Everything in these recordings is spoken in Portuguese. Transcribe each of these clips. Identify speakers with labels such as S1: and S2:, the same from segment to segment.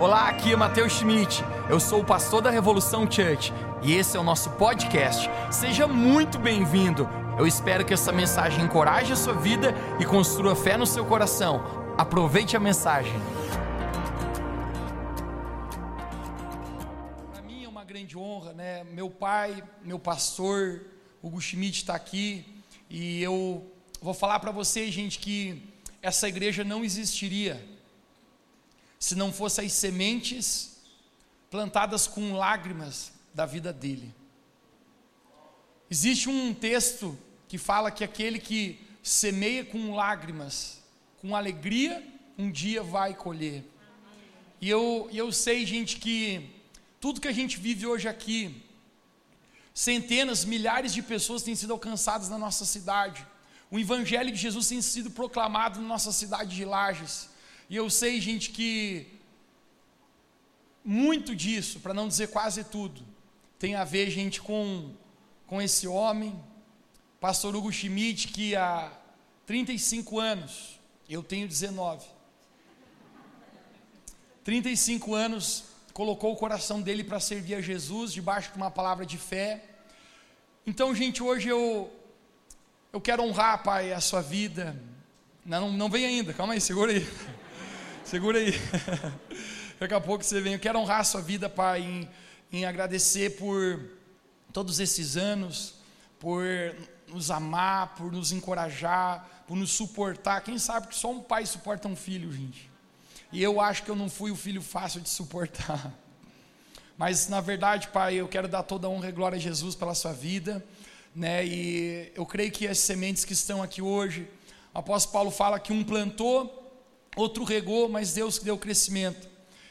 S1: Olá, aqui é Matheus Schmidt. Eu sou o pastor da Revolução Church e esse é o nosso podcast. Seja muito bem-vindo. Eu espero que essa mensagem encoraje a sua vida e construa fé no seu coração. Aproveite a mensagem. Para mim é uma grande honra, né? Meu pai, meu pastor, Hugo Schmidt está aqui e eu vou falar para vocês, gente, que essa igreja não existiria se não fossem as sementes plantadas com lágrimas da vida dele. Existe um texto que fala que aquele que semeia com lágrimas, com alegria, um dia vai colher. E eu, eu sei, gente, que tudo que a gente vive hoje aqui, centenas, milhares de pessoas têm sido alcançadas na nossa cidade. O Evangelho de Jesus tem sido proclamado na nossa cidade de Lages. E eu sei, gente, que muito disso, para não dizer quase tudo, tem a ver, gente, com, com esse homem, pastor Hugo Schmidt, que há 35 anos, eu tenho 19, 35 anos colocou o coração dele para servir a Jesus, debaixo de uma palavra de fé. Então, gente, hoje eu, eu quero honrar, Pai, a sua vida. Não, não vem ainda, calma aí, segura aí. Segura aí. Daqui a pouco você vem. Eu quero honrar a sua vida, Pai, em, em agradecer por todos esses anos, por nos amar, por nos encorajar, por nos suportar. Quem sabe que só um pai suporta um filho, gente. E eu acho que eu não fui o filho fácil de suportar. Mas na verdade, Pai, eu quero dar toda a honra e glória a Jesus pela sua vida, né? E eu creio que as sementes que estão aqui hoje, o apóstolo Paulo fala que um plantou, outro regou, mas Deus deu crescimento.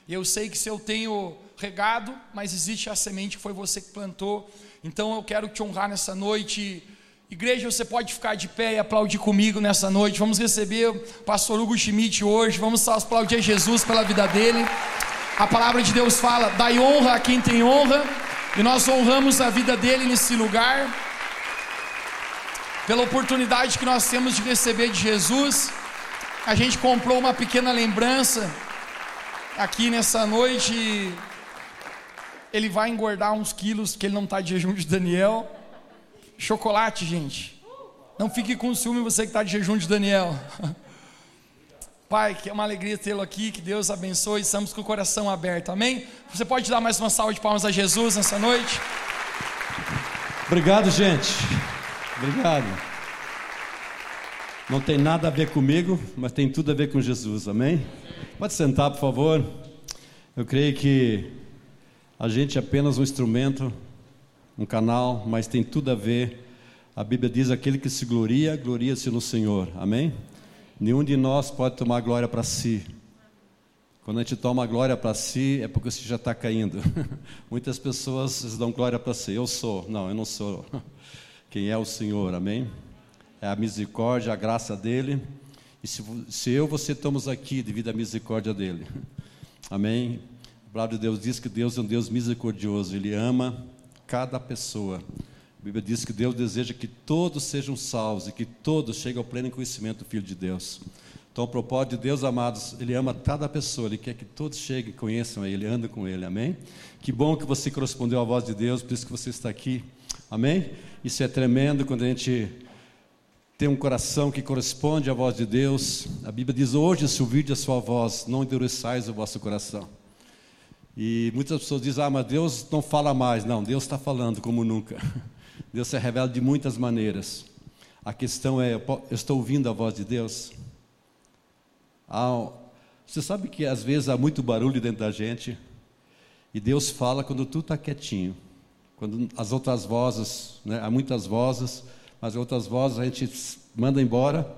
S1: Eu sei que se eu tenho regado, mas existe a semente que foi você que plantou. Então eu quero te honrar nessa noite. Igreja, você pode ficar de pé e aplaudir comigo nessa noite. Vamos receber o pastor Hugo Schmidt hoje. Vamos aplaudir Jesus pela vida dele. A palavra de Deus fala: dai honra a quem tem honra. E nós honramos a vida dele nesse lugar. Pela oportunidade que nós temos de receber de Jesus a gente comprou uma pequena lembrança aqui nessa noite. Ele vai engordar uns quilos, que ele não está de jejum de Daniel. Chocolate, gente. Não fique com ciúme você que está de jejum de Daniel. Pai, que é uma alegria tê-lo aqui, que Deus abençoe, estamos com o coração aberto, amém? Você pode dar mais uma salva de palmas a Jesus nessa noite?
S2: Obrigado, gente. Obrigado. Não tem nada a ver comigo, mas tem tudo a ver com Jesus, amém? Pode sentar, por favor. Eu creio que a gente é apenas um instrumento, um canal, mas tem tudo a ver. A Bíblia diz: aquele que se gloria, gloria-se no Senhor, amém? Nenhum de nós pode tomar glória para si. Quando a gente toma glória para si, é porque você já está caindo. Muitas pessoas dão glória para si. Eu sou. Não, eu não sou. Quem é o Senhor, amém? É a misericórdia, a graça dele. E se, se eu você estamos aqui devido à misericórdia dele. Amém? A palavra de Deus diz que Deus é um Deus misericordioso, ele ama cada pessoa. A Bíblia diz que Deus deseja que todos sejam salvos e que todos cheguem ao pleno conhecimento do Filho de Deus. Então, o propósito de Deus, amados, Ele ama cada pessoa, Ele quer que todos cheguem, conheçam Ele, andem com Ele, amém? Que bom que você correspondeu à voz de Deus, por isso que você está aqui, amém? Isso é tremendo quando a gente tem um coração que corresponde à voz de Deus. A Bíblia diz: Hoje, se ouvirdes a sua voz, não endureçais o vosso coração. E muitas pessoas dizem: Ah, mas Deus não fala mais. Não, Deus está falando como nunca. Deus se revela de muitas maneiras. A questão é: eu estou ouvindo a voz de Deus? Ah, você sabe que às vezes há muito barulho dentro da gente e Deus fala quando tu está quietinho. Quando as outras vozes, né, há muitas vozes mas outras vozes a gente manda embora,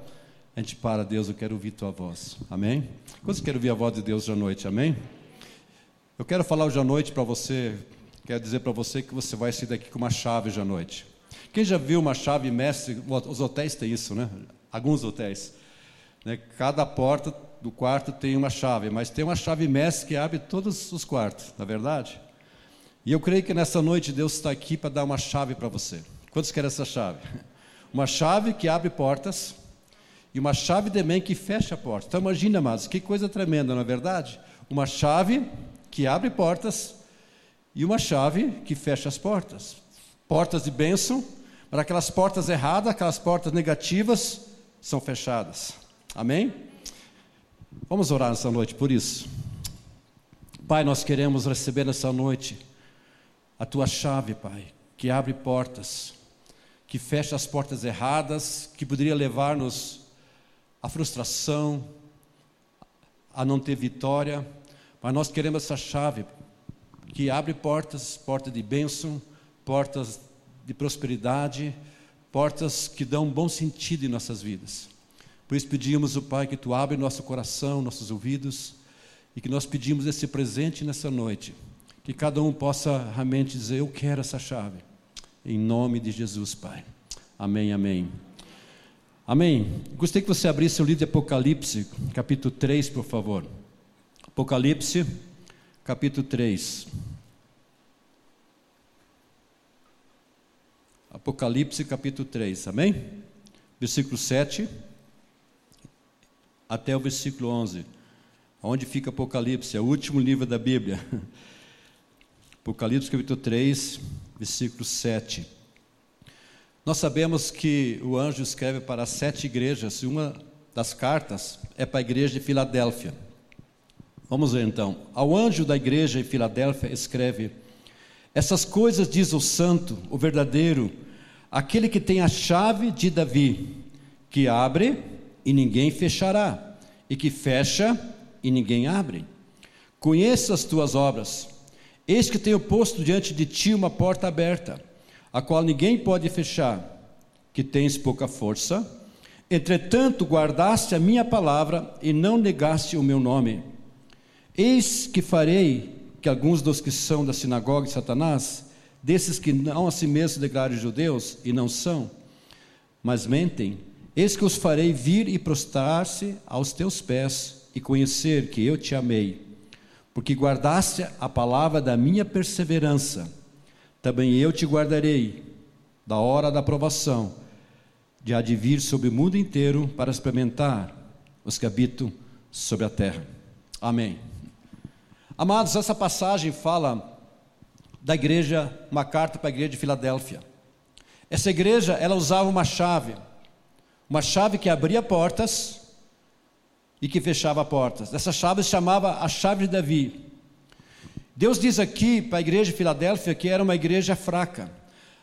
S2: a gente para, Deus, eu quero ouvir tua voz. Amém? Quantos querem ouvir a voz de Deus hoje à noite? Amém? Eu quero falar hoje à noite para você, quero dizer para você que você vai sair daqui com uma chave hoje à noite. Quem já viu uma chave mestre? Os hotéis têm isso, né? Alguns hotéis. Né? Cada porta do quarto tem uma chave, mas tem uma chave mestre que abre todos os quartos, na é verdade? E eu creio que nessa noite Deus está aqui para dar uma chave para você. Quantos querem essa chave? Uma chave que abre portas e uma chave também que fecha portas. Então imagina, amados, que coisa tremenda, não é verdade? uma chave que abre portas e uma chave que fecha as portas. Portas de bênção, mas aquelas portas erradas, aquelas portas negativas, são fechadas. Amém? Vamos orar nessa noite por isso. Pai, nós queremos receber nessa noite a tua chave, Pai, que abre portas, que fecha as portas erradas, que poderia levar-nos à frustração, a não ter vitória, mas nós queremos essa chave que abre portas, portas de bênção, portas de prosperidade, portas que dão um bom sentido em nossas vidas. Por isso pedimos, o Pai, que Tu abre nosso coração, nossos ouvidos, e que nós pedimos esse presente nessa noite. Que cada um possa realmente dizer: Eu quero essa chave. Em nome de Jesus, Pai. Amém, amém. Amém. Gostei que você abrisse o livro de Apocalipse, capítulo 3, por favor. Apocalipse, capítulo 3. Apocalipse, capítulo 3, amém? Versículo 7 até o versículo 11. Onde fica Apocalipse? É o último livro da Bíblia. Apocalipse capítulo 3, versículo 7. Nós sabemos que o anjo escreve para sete igrejas, e uma das cartas é para a igreja de Filadélfia. Vamos ver então. Ao anjo da igreja em Filadélfia escreve: Essas coisas diz o santo, o verdadeiro, aquele que tem a chave de Davi, que abre e ninguém fechará, e que fecha e ninguém abre. Conheço as tuas obras. Eis que tenho posto diante de ti uma porta aberta, a qual ninguém pode fechar, que tens pouca força. Entretanto, guardaste a minha palavra e não negaste o meu nome. Eis que farei que alguns dos que são da sinagoga de Satanás, desses que não a si mesmos declaram judeus e não são, mas mentem, Eis que os farei vir e prostrar-se aos teus pés e conhecer que eu te amei, porque guardaste a palavra da minha perseverança. Também eu te guardarei da hora da aprovação, de há de vir sobre o mundo inteiro para experimentar os que habitam sobre a terra. Amém. Amados, essa passagem fala da igreja, uma carta para a igreja de Filadélfia. Essa igreja, ela usava uma chave uma chave que abria portas e que fechava portas. Essa chave se chamava a chave de Davi. Deus diz aqui para a igreja de Filadélfia que era uma igreja fraca,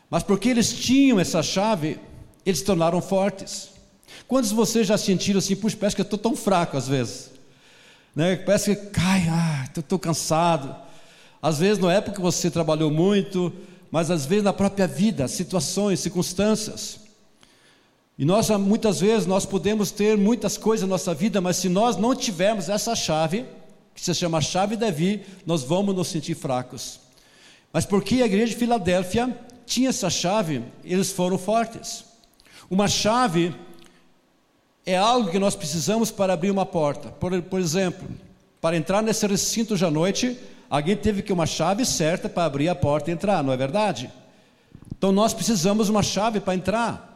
S2: mas porque eles tinham essa chave, eles se tornaram fortes. Quantos de vocês já sentiram assim, puxa, parece que eu estou tão fraco às vezes? Né? Parece que cai, ah, estou cansado. Às vezes não é porque você trabalhou muito, mas às vezes na própria vida, situações, circunstâncias. E nós, muitas vezes, nós podemos ter muitas coisas na nossa vida, mas se nós não tivermos essa chave, que se chama chave Davi, nós vamos nos sentir fracos. Mas porque a igreja de Filadélfia tinha essa chave, eles foram fortes. Uma chave é algo que nós precisamos para abrir uma porta. Por, por exemplo, para entrar nesse recinto hoje à noite, alguém teve que uma chave certa para abrir a porta e entrar, não é verdade? Então nós precisamos uma chave para entrar.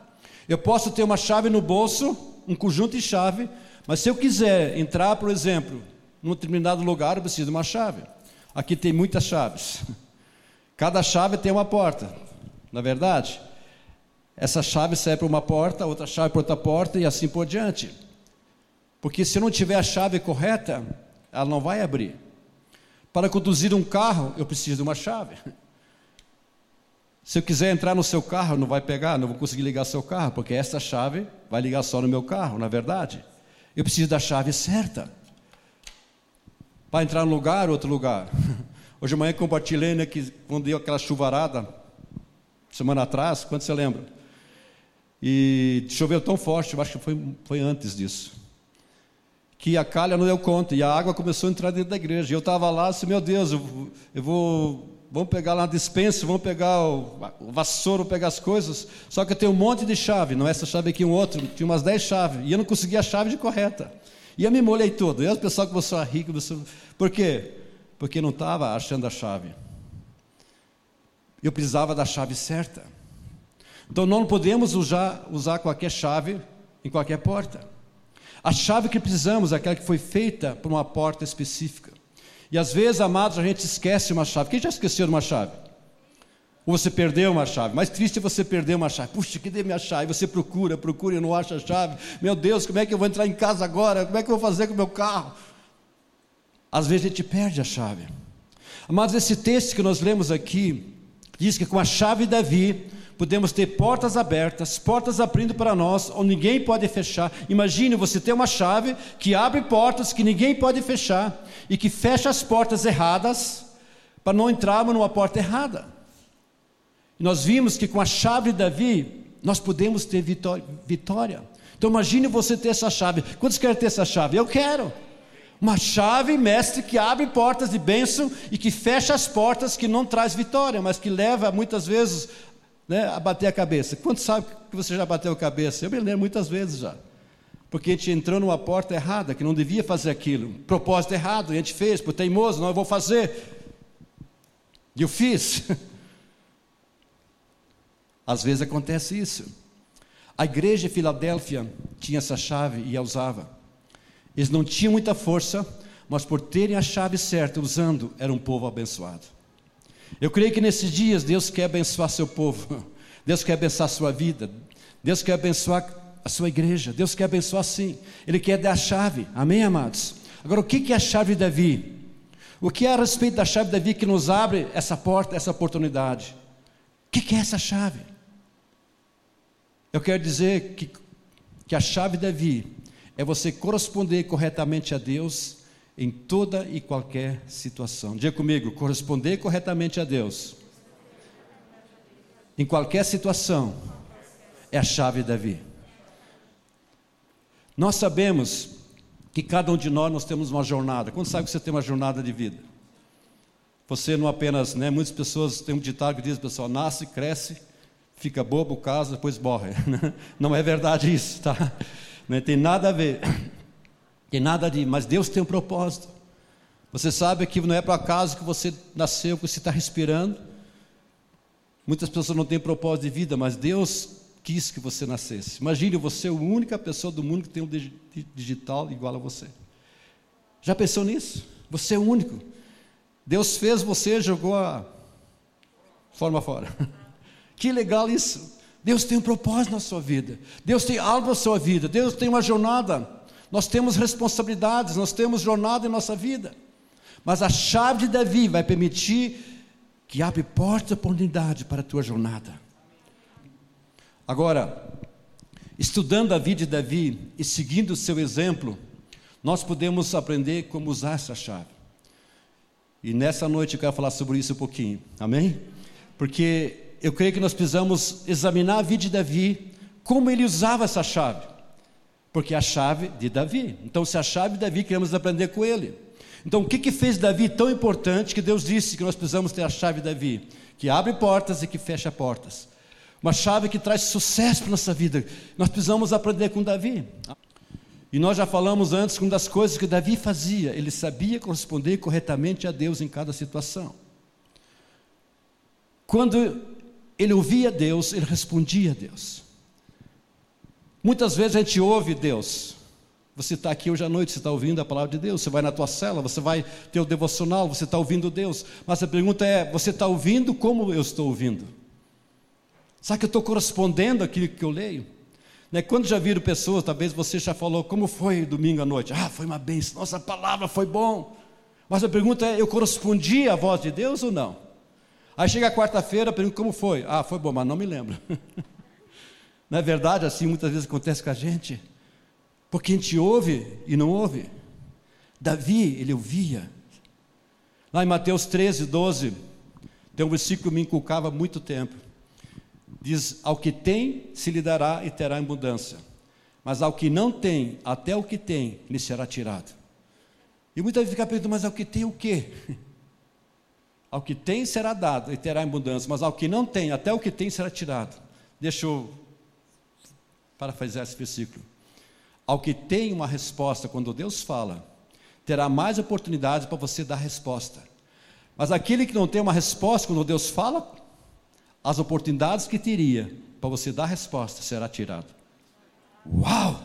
S2: Eu posso ter uma chave no bolso, um conjunto de chave, mas se eu quiser entrar, por exemplo, num determinado lugar, eu preciso de uma chave. Aqui tem muitas chaves. Cada chave tem uma porta, na é verdade. Essa chave serve para uma porta, outra chave para outra porta e assim por diante. Porque se eu não tiver a chave correta, ela não vai abrir. Para conduzir um carro, eu preciso de uma chave. Se eu quiser entrar no seu carro, não vai pegar, não vou conseguir ligar seu carro, porque essa chave vai ligar só no meu carro, na é verdade. Eu preciso da chave certa. Para entrar num lugar, outro lugar. Hoje de manhã compartilhei né, que quando deu aquela chuvarada, semana atrás, quando você lembra? E choveu tão forte, eu acho que foi, foi antes disso. Que a calha não deu conta e a água começou a entrar dentro da igreja. E eu estava lá, assim, meu Deus, eu, eu vou vamos pegar lá na dispensa, vamos pegar o, o vassouro, pegar as coisas. Só que eu tenho um monte de chave, não é essa chave aqui, um outro, tinha umas 10 chaves, e eu não conseguia a chave de correta. E eu me molhei todo. E o pessoal começou a rir, começou... por quê? Porque não estava achando a chave. Eu precisava da chave certa. Então não podemos usar, usar qualquer chave em qualquer porta. A chave que precisamos é aquela que foi feita para uma porta específica. E às vezes, amados, a gente esquece uma chave. Quem já esqueceu uma chave? Ou você perdeu uma chave. Mais triste é você perder uma chave. Puxa, cadê minha chave? Você procura, procura e não acha a chave. Meu Deus, como é que eu vou entrar em casa agora? Como é que eu vou fazer com o meu carro? Às vezes a gente perde a chave. Amados, esse texto que nós lemos aqui diz que com a chave de Davi podemos ter portas abertas, portas abrindo para nós, onde ninguém pode fechar. Imagine você ter uma chave que abre portas que ninguém pode fechar e que fecha as portas erradas para não entrarmos numa porta errada. Nós vimos que com a chave de Davi, nós podemos ter vitória. Então imagine você ter essa chave. Quantos querem ter essa chave? Eu quero. Uma chave, mestre, que abre portas de bênção e que fecha as portas que não traz vitória, mas que leva muitas vezes né, a bater a cabeça. Quantos sabe que você já bateu a cabeça? Eu me lembro muitas vezes já. Porque a gente entrou numa porta errada, que não devia fazer aquilo. Propósito errado, e a gente fez, por teimoso, não, eu vou fazer. E eu fiz. Às vezes acontece isso. A igreja de Filadélfia tinha essa chave e a usava. Eles não tinham muita força, mas por terem a chave certa, usando, era um povo abençoado. Eu creio que nesses dias Deus quer abençoar seu povo, Deus quer abençoar sua vida, Deus quer abençoar a sua igreja, Deus quer abençoar sim, Ele quer dar a chave, amém, amados? Agora, o que é a chave de Davi? O que é a respeito da chave de Davi que nos abre essa porta, essa oportunidade? O que é essa chave? Eu quero dizer que, que a chave de Davi é você corresponder corretamente a Deus em toda e qualquer situação. Diga comigo, corresponder corretamente a Deus. Em qualquer situação é a chave de Davi. Nós sabemos que cada um de nós nós temos uma jornada. Quando sabe que você tem uma jornada de vida? Você não apenas, né, muitas pessoas têm um ditado que diz, pessoal, nasce, cresce, fica bobo, casa, depois morre. Não é verdade isso, tá? Não tem nada a ver. Tem nada de, mas Deus tem um propósito. Você sabe que não é por acaso que você nasceu, que você está respirando. Muitas pessoas não têm propósito de vida, mas Deus quis que você nascesse. Imagine você, a única pessoa do mundo que tem um digital igual a você. Já pensou nisso? Você é o único. Deus fez você, jogou a forma fora. Que legal isso. Deus tem um propósito na sua vida. Deus tem algo na sua vida. Deus tem uma jornada. Nós temos responsabilidades, nós temos jornada em nossa vida. Mas a chave de Davi vai permitir que abre porta de oportunidade para a tua jornada. Agora, estudando a vida de Davi e seguindo o seu exemplo, nós podemos aprender como usar essa chave. E nessa noite eu quero falar sobre isso um pouquinho. Amém? Porque eu creio que nós precisamos examinar a vida de Davi, como ele usava essa chave. Porque é a chave de Davi. Então, se é a chave de Davi, queremos aprender com ele. Então, o que, que fez Davi tão importante que Deus disse que nós precisamos ter a chave de Davi? Que abre portas e que fecha portas. Uma chave que traz sucesso para a nossa vida. Nós precisamos aprender com Davi. E nós já falamos antes que uma das coisas que Davi fazia, ele sabia corresponder corretamente a Deus em cada situação. Quando ele ouvia Deus, ele respondia a Deus. Muitas vezes a gente ouve Deus. Você está aqui hoje à noite, você está ouvindo a palavra de Deus, você vai na tua cela, você vai ter o devocional, você está ouvindo Deus. Mas a pergunta é: você está ouvindo como eu estou ouvindo? Será que eu estou correspondendo àquilo que eu leio? Né? Quando já viram pessoas, talvez você já falou, como foi domingo à noite? Ah, foi uma bênção, nossa palavra foi bom. Mas a pergunta é: eu correspondi à voz de Deus ou não? Aí chega a quarta-feira, pergunto como foi. Ah, foi bom, mas não me lembro. é verdade assim muitas vezes acontece com a gente? Porque a gente ouve e não ouve. Davi, ele ouvia. Lá em Mateus 13, 12, tem um versículo que me inculcava há muito tempo. Diz: Ao que tem, se lhe dará e terá abundância. Mas ao que não tem, até o que tem, lhe será tirado. E muitas vezes fica perguntando, mas ao que tem o quê? Ao que tem será dado e terá abundância, mas ao que não tem, até o que tem será tirado. Deixa eu parafrasear esse versículo. Ao que tem uma resposta, quando Deus fala, terá mais oportunidades para você dar resposta. Mas aquele que não tem uma resposta, quando Deus fala, as oportunidades que teria para você dar resposta será tirado. Uau!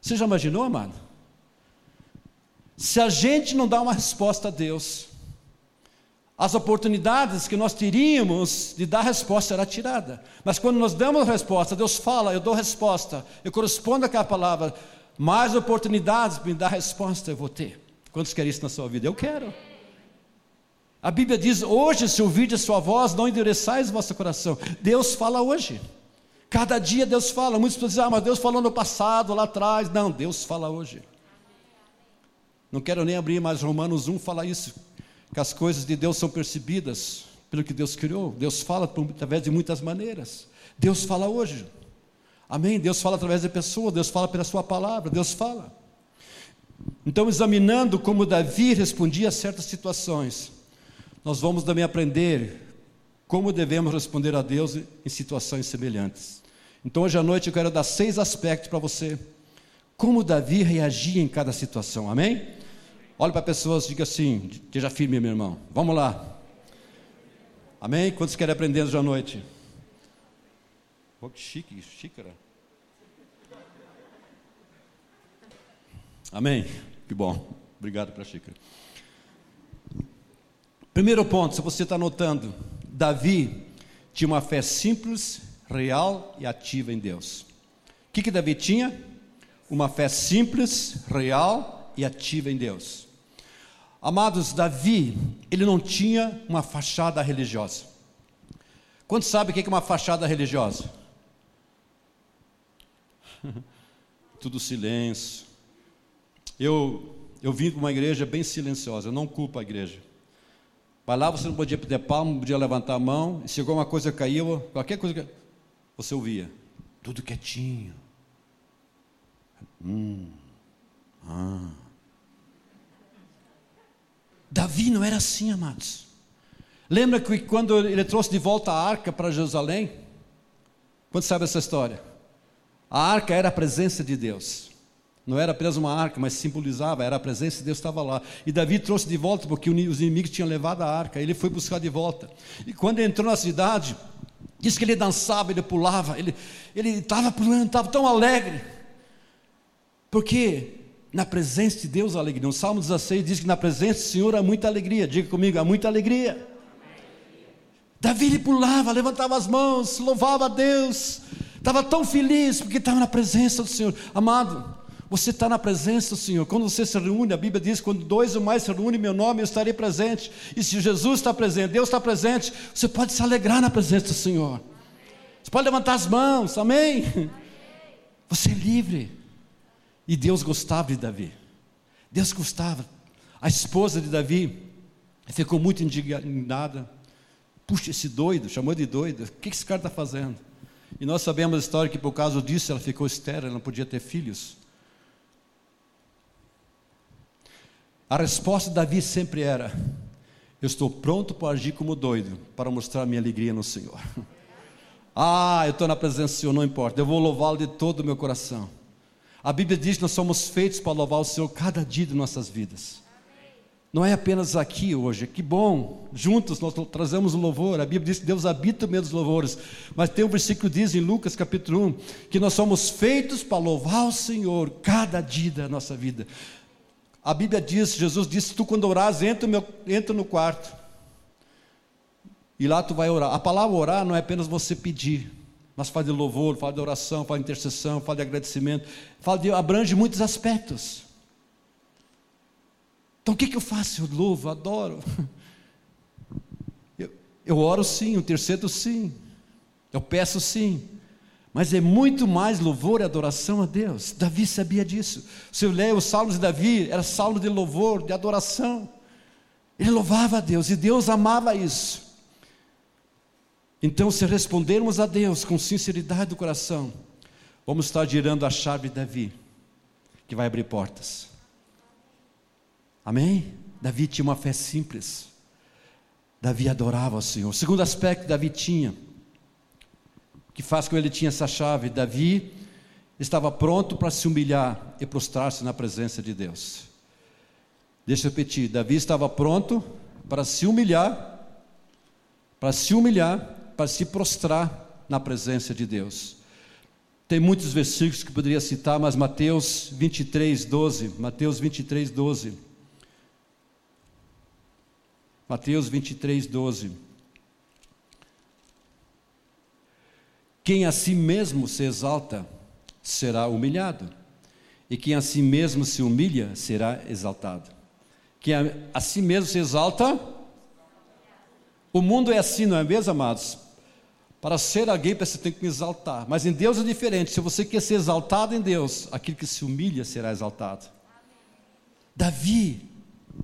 S2: Você já imaginou, amado? Se a gente não dá uma resposta a Deus, as oportunidades que nós teríamos de dar resposta será tirada. Mas quando nós damos resposta, Deus fala, eu dou resposta, eu correspondo àquela palavra, mais oportunidades para me dar resposta eu vou ter. Quantos querem isso na sua vida? Eu quero. A Bíblia diz: hoje, se ouvir a sua voz, não endureçais o vosso coração. Deus fala hoje. Cada dia Deus fala. Pessoas dizem, ah, mas Deus falou no passado, lá atrás. Não, Deus fala hoje. Não quero nem abrir mais Romanos 1 falar isso que as coisas de Deus são percebidas pelo que Deus criou. Deus fala através de muitas maneiras. Deus fala hoje. Amém? Deus fala através de pessoas, Deus fala pela sua palavra, Deus fala. Então, examinando como Davi respondia a certas situações, nós vamos também aprender como devemos responder a Deus em situações semelhantes. Então, hoje à noite eu quero dar seis aspectos para você, como Davi reagia em cada situação, amém? Olhe para pessoas e diga assim: esteja firme, meu irmão. Vamos lá. Amém? Quantos querem aprender hoje à noite? Oh, que chique, xícara. Amém? Que bom. Obrigado pela xícara. Primeiro ponto, se você está notando, Davi tinha uma fé simples, real e ativa em Deus. O que, que Davi tinha? Uma fé simples, real e ativa em Deus. Amados, Davi, ele não tinha uma fachada religiosa. Quantos sabem o que é uma fachada religiosa? Tudo silêncio. Eu, eu vim para uma igreja bem silenciosa, eu não culpo a igreja. Para lá você não podia pedir palma, não podia levantar a mão, e se alguma coisa caiu, qualquer coisa que você ouvia. Tudo quietinho. Hum. Ah. Davi não era assim, amados. Lembra que quando ele trouxe de volta a arca para Jerusalém? Quanto sabe essa história? A arca era a presença de Deus. Não era apenas uma arca, mas simbolizava, era a presença de Deus estava lá. E Davi trouxe de volta, porque os inimigos tinham levado a arca, ele foi buscar de volta. E quando entrou na cidade, disse que ele dançava, ele pulava, ele estava pulando, estava tão alegre. Porque na presença de Deus, a alegria. No Salmo 16 diz que na presença do Senhor há muita alegria. Diga comigo, há muita alegria. Davi ele pulava, levantava as mãos, louvava a Deus. Estava tão feliz porque estava na presença do Senhor. Amado, você está na presença do Senhor. Quando você se reúne, a Bíblia diz: quando dois ou mais se reúnem em meu nome, eu estarei presente. E se Jesus está presente, Deus está presente, você pode se alegrar na presença do Senhor. Você pode levantar as mãos, amém? Você é livre. E Deus gostava de Davi. Deus gostava. A esposa de Davi ficou muito indignada. Puxa, esse doido, chamou de doido. O que esse cara está fazendo? E nós sabemos a história que por causa disso ela ficou estéril, ela não podia ter filhos. A resposta de Davi sempre era: Eu estou pronto para agir como doido, para mostrar minha alegria no Senhor. ah, eu estou na presença do Senhor, não importa, eu vou louvá-lo de todo o meu coração. A Bíblia diz que nós somos feitos para louvar o Senhor cada dia de nossas vidas. Não é apenas aqui hoje, que bom, juntos nós trazemos o louvor. A Bíblia diz que Deus habita no meio dos louvores. Mas tem um versículo que diz em Lucas capítulo 1 que nós somos feitos para louvar o Senhor cada dia da nossa vida. A Bíblia diz, Jesus disse: Tu quando orares, entra, meu, entra no quarto. E lá tu vai orar. A palavra orar não é apenas você pedir mas fala de louvor, fala de oração, fala de intercessão, fala de agradecimento, fala de abrange muitos aspectos. Então o que, que eu faço? Eu louvo, adoro. Eu, eu oro sim, o terceiro sim, eu peço sim, mas é muito mais louvor e adoração a Deus. Davi sabia disso. Se eu ler os salmos de Davi, era salmo de louvor, de adoração. Ele louvava a Deus e Deus amava isso. Então, se respondermos a Deus com sinceridade do coração, vamos estar girando a chave de Davi, que vai abrir portas. Amém? Davi tinha uma fé simples. Davi adorava o Senhor. O segundo aspecto que Davi tinha, que faz com que ele tinha essa chave, Davi estava pronto para se humilhar e prostrar-se na presença de Deus. Deixa eu repetir, Davi estava pronto para se humilhar, para se humilhar para se prostrar na presença de Deus. Tem muitos versículos que poderia citar, mas Mateus 23, 12, Mateus 23, 12, Mateus 23, 12. Quem a si mesmo se exalta será humilhado, e quem a si mesmo se humilha será exaltado. Quem a, a si mesmo se exalta, o mundo é assim, não é mesmo, amados? Para ser alguém, você tem que me exaltar. Mas em Deus é diferente. Se você quer ser exaltado em Deus, aquele que se humilha será exaltado. Davi,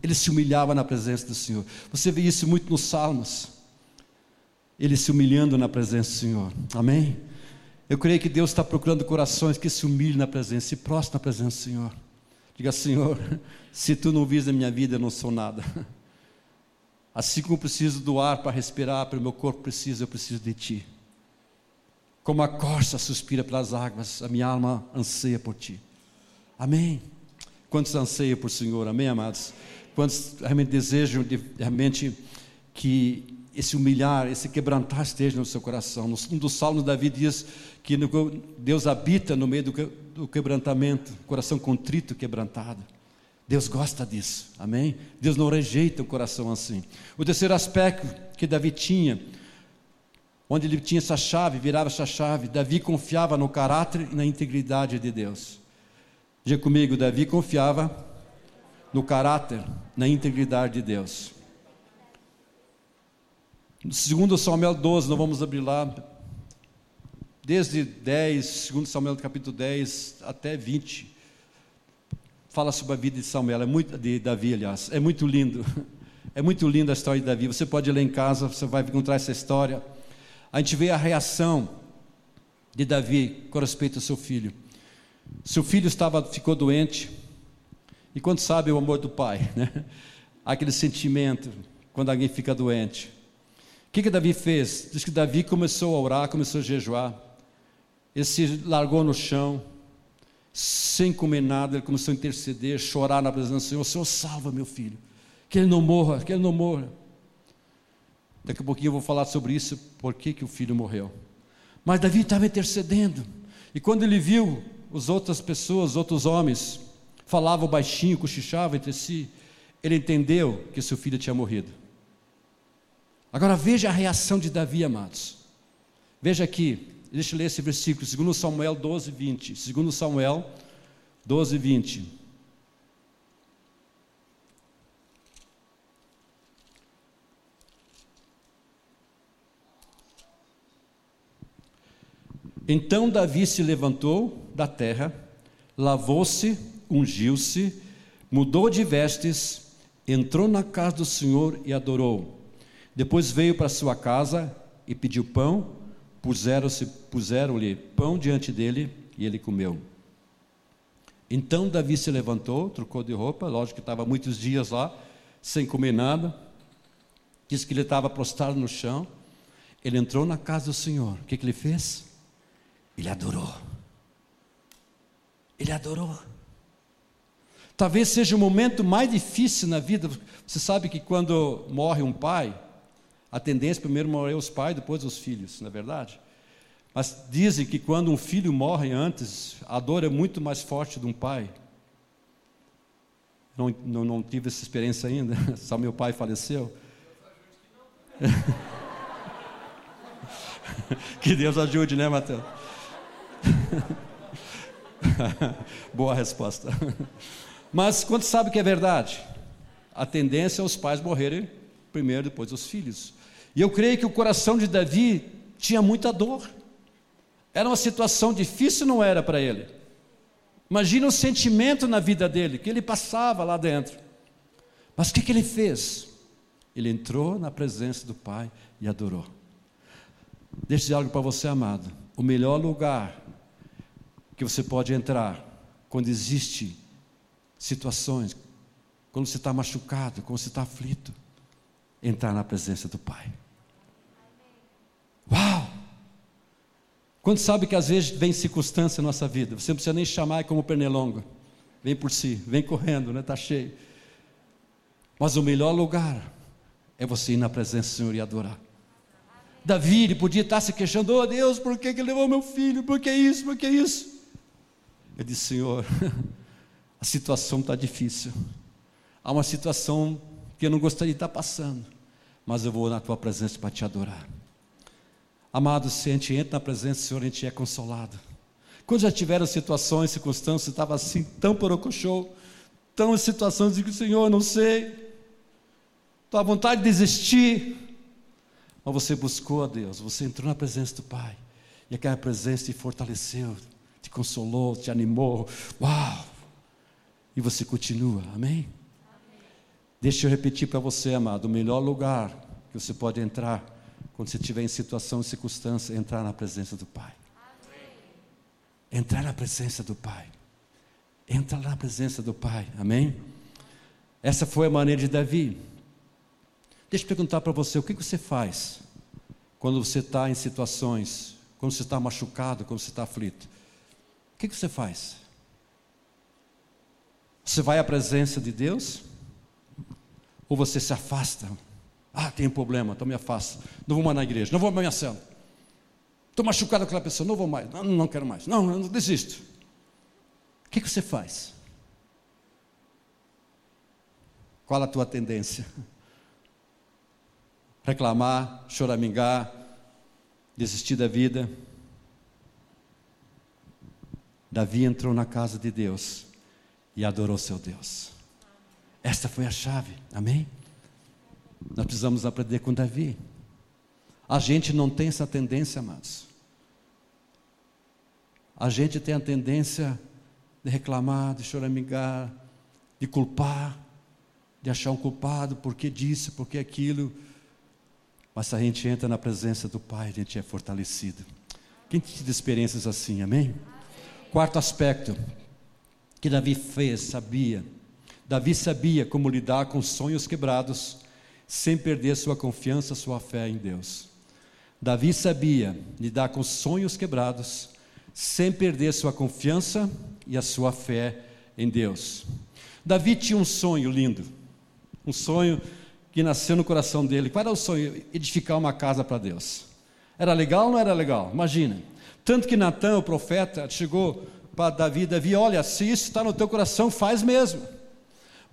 S2: ele se humilhava na presença do Senhor. Você vê isso muito nos Salmos. Ele se humilhando na presença do Senhor. Amém? Eu creio que Deus está procurando corações que se humilhem na presença, se prostrem na presença do Senhor. Diga, Senhor, se tu não vis a minha vida, eu não sou nada. Assim como eu preciso do ar para respirar, para o meu corpo precisa, eu preciso de ti. Como a corça suspira pelas águas, a minha alma anseia por ti. Amém. Quantos anseiam por Senhor? Amém, amados? Quantos realmente desejam de, realmente que esse humilhar, esse quebrantar esteja no seu coração? Um dos salmos, Davi diz que Deus habita no meio do quebrantamento, coração contrito, quebrantado. Deus gosta disso, amém? Deus não rejeita um coração assim. O terceiro aspecto que Davi tinha, onde ele tinha essa chave, virava essa chave, Davi confiava no caráter e na integridade de Deus. Diga comigo, Davi confiava no caráter, na integridade de Deus. Segundo Samuel 12, nós vamos abrir lá, desde 10, segundo Samuel capítulo 10 até 20 fala sobre a vida de Samuel, é muito de Davi, aliás, é muito lindo. É muito linda a história de Davi. Você pode ler em casa, você vai encontrar essa história. A gente vê a reação de Davi com respeito ao seu filho. Seu filho estava ficou doente. E quando sabe o amor do pai, né? Aquele sentimento quando alguém fica doente. O que que Davi fez? Diz que Davi começou a orar, começou a jejuar. Ele se largou no chão, sem comer nada, ele começou a interceder, chorar na presença do Senhor: Senhor, salva meu filho, que ele não morra, que ele não morra. Daqui a pouquinho eu vou falar sobre isso, por que, que o filho morreu. Mas Davi estava intercedendo, e quando ele viu as outras pessoas, os outros homens, falavam baixinho, cochichavam entre si, ele entendeu que seu filho tinha morrido. Agora veja a reação de Davi, amados. Veja aqui, Deixa eu ler esse versículo, 2 Samuel 12, 20. 2 Samuel 12, 20. Então Davi se levantou da terra, lavou-se, ungiu-se, mudou de vestes, entrou na casa do Senhor e adorou. Depois veio para sua casa e pediu pão puseram-lhe pão diante dele e ele comeu. Então Davi se levantou, trocou de roupa, lógico que estava muitos dias lá, sem comer nada. Diz que ele estava prostrado no chão. Ele entrou na casa do Senhor. O que, que ele fez? Ele adorou. Ele adorou. Talvez seja o momento mais difícil na vida. Você sabe que quando morre um pai, a tendência primeiro morrer os pais, depois os filhos, não é verdade? Mas dizem que quando um filho morre antes, a dor é muito mais forte de um pai. Não, não, não tive essa experiência ainda, só meu pai faleceu. que Deus ajude, né, Mateus? Boa resposta. Mas quando sabe que é verdade? A tendência é os pais morrerem primeiro, depois os filhos. E eu creio que o coração de Davi tinha muita dor. Era uma situação difícil, não era para ele. Imagina o sentimento na vida dele, que ele passava lá dentro. Mas o que, que ele fez? Ele entrou na presença do Pai e adorou. Deixa eu dizer algo para você, amado. O melhor lugar que você pode entrar quando existe situações, quando você está machucado, quando você está aflito, entrar na presença do Pai. Uau! Quando sabe que às vezes vem circunstância na nossa vida, você não precisa nem chamar como pernilongo. Vem por si, vem correndo, né? Está cheio. Mas o melhor lugar é você ir na presença do Senhor e adorar. Davi, ele podia estar se queixando, oh Deus, por que, que levou meu filho? Por que isso? Por que isso? Eu disse, Senhor, a situação está difícil. Há uma situação que eu não gostaria de estar passando, mas eu vou na tua presença para te adorar. Amado, se a gente entra na presença do Senhor, a gente é consolado. Quando já tiveram situações, circunstâncias, estava assim, tão porocochô, tão em situações de que, Senhor, não sei, estou à vontade de desistir, mas você buscou a Deus, você entrou na presença do Pai, e aquela presença te fortaleceu, te consolou, te animou, uau! E você continua, amém? amém. Deixa eu repetir para você, amado, o melhor lugar que você pode entrar quando você estiver em situação e circunstância, entrar na presença do Pai. Entrar na presença do Pai. Entra na presença do Pai. Amém? Essa foi a maneira de Davi. Deixa eu perguntar para você: o que você faz quando você está em situações, quando você está machucado, quando você está aflito? O que você faz? Você vai à presença de Deus? Ou você se afasta? Ah, tem um problema, então me afasta. Não vou mais na igreja, não vou mais na minha cela. Estou machucado com aquela pessoa, não vou mais, não, não quero mais, não, não desisto. O que, que você faz? Qual a tua tendência? Reclamar, choramingar, desistir da vida. Davi entrou na casa de Deus e adorou seu Deus. Esta foi a chave, amém? Nós precisamos aprender com Davi. A gente não tem essa tendência, amados. A gente tem a tendência de reclamar, de choramingar, de culpar, de achar um culpado, porque disse, porque aquilo. Mas se a gente entra na presença do Pai, a gente é fortalecido. Quem tem experiências assim, amém? Quarto aspecto que Davi fez, sabia. Davi sabia como lidar com sonhos quebrados sem perder sua confiança, sua fé em Deus. Davi sabia lidar com sonhos quebrados, sem perder sua confiança e a sua fé em Deus. Davi tinha um sonho lindo, um sonho que nasceu no coração dele. Qual era o sonho? Edificar uma casa para Deus. Era legal ou não era legal? Imagina. Tanto que Natan, o profeta, chegou para Davi: Davi, olha, se isso está no teu coração, faz mesmo.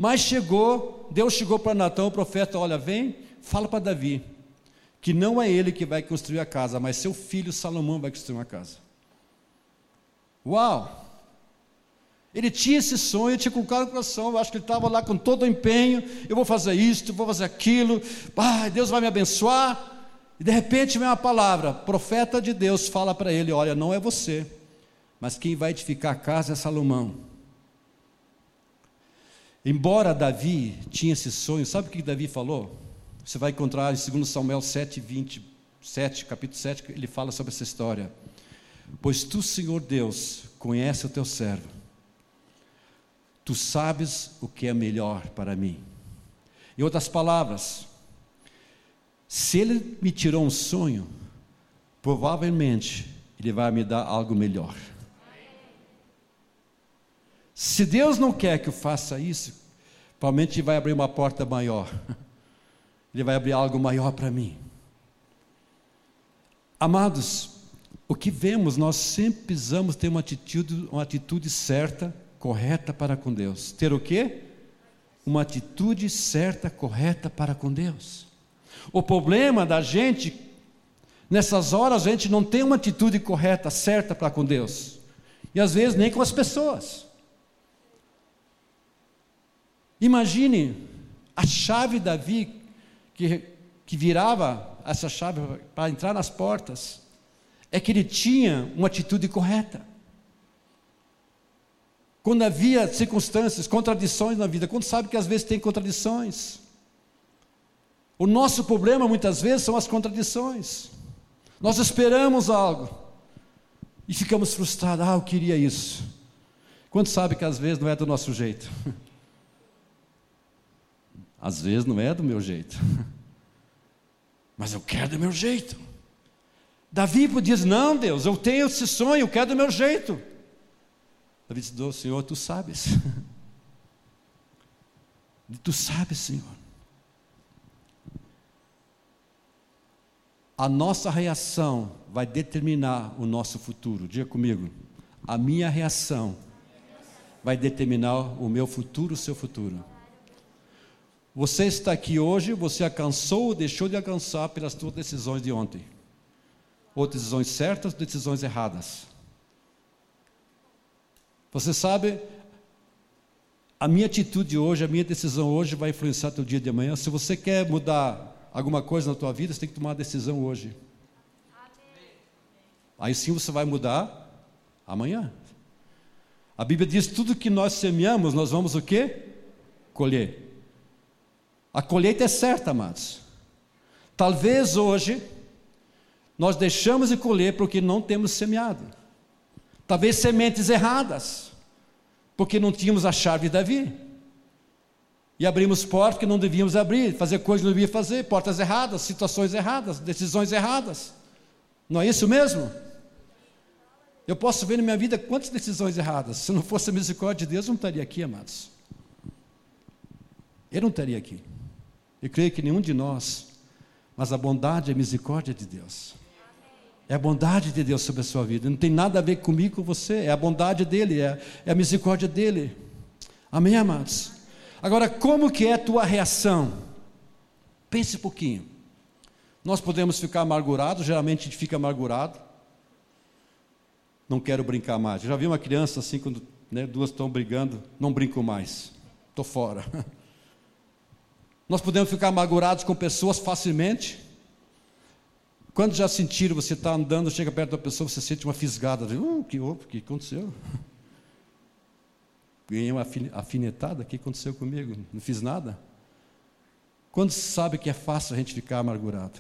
S2: Mas chegou, Deus chegou para Natão, o profeta: Olha, vem, fala para Davi, que não é ele que vai construir a casa, mas seu filho Salomão vai construir uma casa. Uau! Ele tinha esse sonho, tinha colocado no coração, eu acho que ele estava lá com todo o empenho, eu vou fazer isto, vou fazer aquilo, ah, Deus vai me abençoar. E de repente vem uma palavra, profeta de Deus fala para ele: Olha, não é você, mas quem vai edificar a casa é Salomão. Embora Davi tinha esse sonho, sabe o que Davi falou? Você vai encontrar em 2 Samuel 7, 27, capítulo 7, ele fala sobre essa história. Pois tu, Senhor Deus, conhece o teu servo, tu sabes o que é melhor para mim. Em outras palavras, se ele me tirou um sonho, provavelmente ele vai me dar algo melhor. Se Deus não quer que eu faça isso, provavelmente Ele vai abrir uma porta maior. Ele vai abrir algo maior para mim. Amados, o que vemos, nós sempre precisamos ter uma atitude, uma atitude certa, correta para com Deus. Ter o quê? Uma atitude certa, correta para com Deus. O problema da gente, nessas horas, a gente não tem uma atitude correta, certa para com Deus. E às vezes nem com as pessoas. Imagine a chave Davi que, que virava essa chave para entrar nas portas, é que ele tinha uma atitude correta. Quando havia circunstâncias, contradições na vida, quando sabe que às vezes tem contradições. O nosso problema muitas vezes são as contradições. Nós esperamos algo e ficamos frustrados. Ah, eu queria isso. Quando sabe que às vezes não é do nosso jeito? Às vezes não é do meu jeito, mas eu quero do meu jeito. Davi diz: Não, Deus, eu tenho esse sonho, eu quero do meu jeito. Davi disse: Senhor, tu sabes. Tu sabes, Senhor. A nossa reação vai determinar o nosso futuro. Diga comigo. A minha reação vai determinar o meu futuro, o seu futuro. Você está aqui hoje, você alcançou ou deixou de alcançar pelas suas decisões de ontem. Ou decisões certas, decisões erradas. Você sabe, a minha atitude hoje, a minha decisão hoje vai influenciar teu dia de amanhã. Se você quer mudar alguma coisa na tua vida, você tem que tomar uma decisão hoje. Aí sim você vai mudar amanhã. A Bíblia diz: tudo que nós semeamos, nós vamos o quê? Colher. A colheita é certa, amados. Talvez hoje nós deixamos de colher porque não temos semeado. Talvez sementes erradas, porque não tínhamos a chave de Davi. E abrimos portas que não devíamos abrir, fazer coisas que não devíamos fazer, portas erradas, situações erradas, decisões erradas. Não é isso mesmo? Eu posso ver na minha vida quantas decisões erradas. Se não fosse a misericórdia de Deus, eu não estaria aqui, amados. Eu não estaria aqui. Eu creio que nenhum de nós, mas a bondade e a misericórdia de Deus. É a bondade de Deus sobre a sua vida. Não tem nada a ver comigo, com você. É a bondade dele, é, é a misericórdia dele. Amém, amados? Agora, como que é a tua reação? Pense um pouquinho. Nós podemos ficar amargurados, geralmente a gente fica amargurado. Não quero brincar mais. Já vi uma criança assim, quando né, duas estão brigando, não brinco mais. Estou fora. Nós podemos ficar amargurados com pessoas facilmente. Quando já sentiram, você está andando, chega perto da pessoa, você sente uma fisgada. Uh, que, o que aconteceu? Ganhei uma afinetada, o que aconteceu comigo? Não fiz nada? Quando sabe que é fácil a gente ficar amargurado?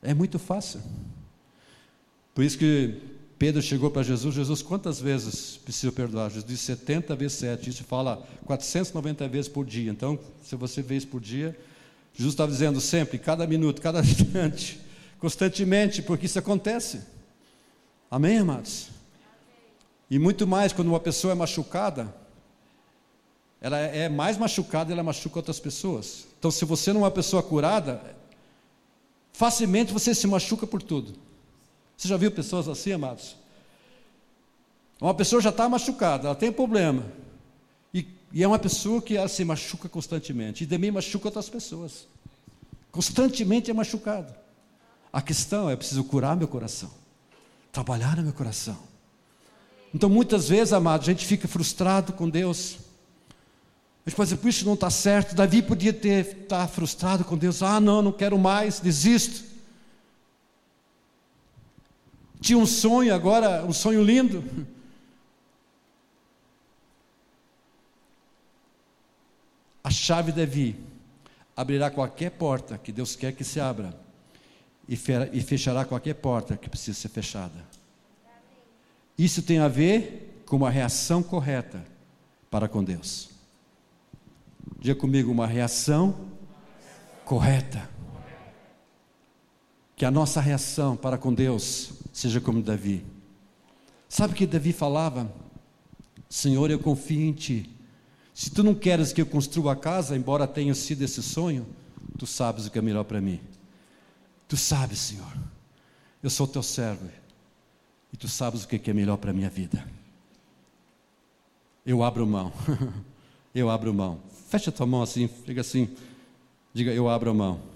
S2: É muito fácil. Por isso que Pedro chegou para Jesus, Jesus, quantas vezes preciso perdoar? Jesus disse 70 vezes 7, isso fala 490 vezes por dia. Então, se você vê isso por dia, Jesus estava dizendo sempre, cada minuto, cada instante, constantemente, porque isso acontece. Amém, amados? E muito mais quando uma pessoa é machucada, ela é mais machucada, ela machuca outras pessoas. Então, se você não é uma pessoa curada, facilmente você se machuca por tudo. Você já viu pessoas assim, amados? Uma pessoa já está machucada, ela tem problema. E, e, é uma pessoa que ela se machuca constantemente. E também machuca outras pessoas. Constantemente é machucado. A questão é: preciso curar meu coração, trabalhar no meu coração. Então, muitas vezes, amados, a gente fica frustrado com Deus. A gente pode dizer, isso não está certo. Davi podia ter estar tá frustrado com Deus. Ah, não, não quero mais, desisto. Tinha um sonho agora, um sonho lindo. A chave de Davi abrirá qualquer porta que Deus quer que se abra e fechará qualquer porta que precisa ser fechada. Isso tem a ver com uma reação correta para com Deus. Diga comigo, uma reação correta. Que a nossa reação para com Deus seja como Davi. Sabe o que Davi falava? Senhor, eu confio em ti. Se tu não queres que eu construa a casa, embora tenha sido esse sonho, tu sabes o que é melhor para mim. Tu sabes, Senhor. Eu sou teu servo. E tu sabes o que é melhor para a minha vida. Eu abro mão. eu abro mão. Fecha a tua mão assim, fica assim. Diga, eu abro mão.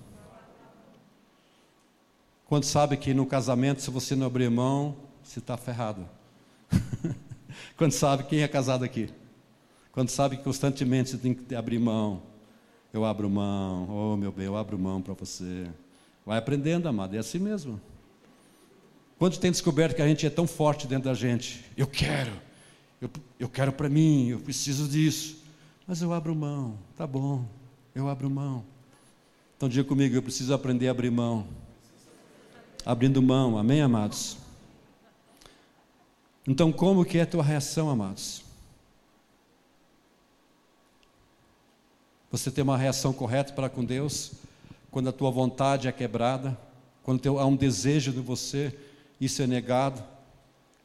S2: Quando sabe que no casamento, se você não abrir mão, você está ferrado. Quando sabe quem é casado aqui. Quando sabe que constantemente você tem que abrir mão. Eu abro mão, oh meu bem, eu abro mão para você. Vai aprendendo, amado, é assim mesmo. Quando tem descoberto que a gente é tão forte dentro da gente, eu quero, eu, eu quero para mim, eu preciso disso. Mas eu abro mão, tá bom, eu abro mão. Então diga comigo, eu preciso aprender a abrir mão abrindo mão, amém, amados? Então, como que é a tua reação, amados? Você tem uma reação correta para com Deus quando a tua vontade é quebrada, quando há um desejo de você, isso é negado.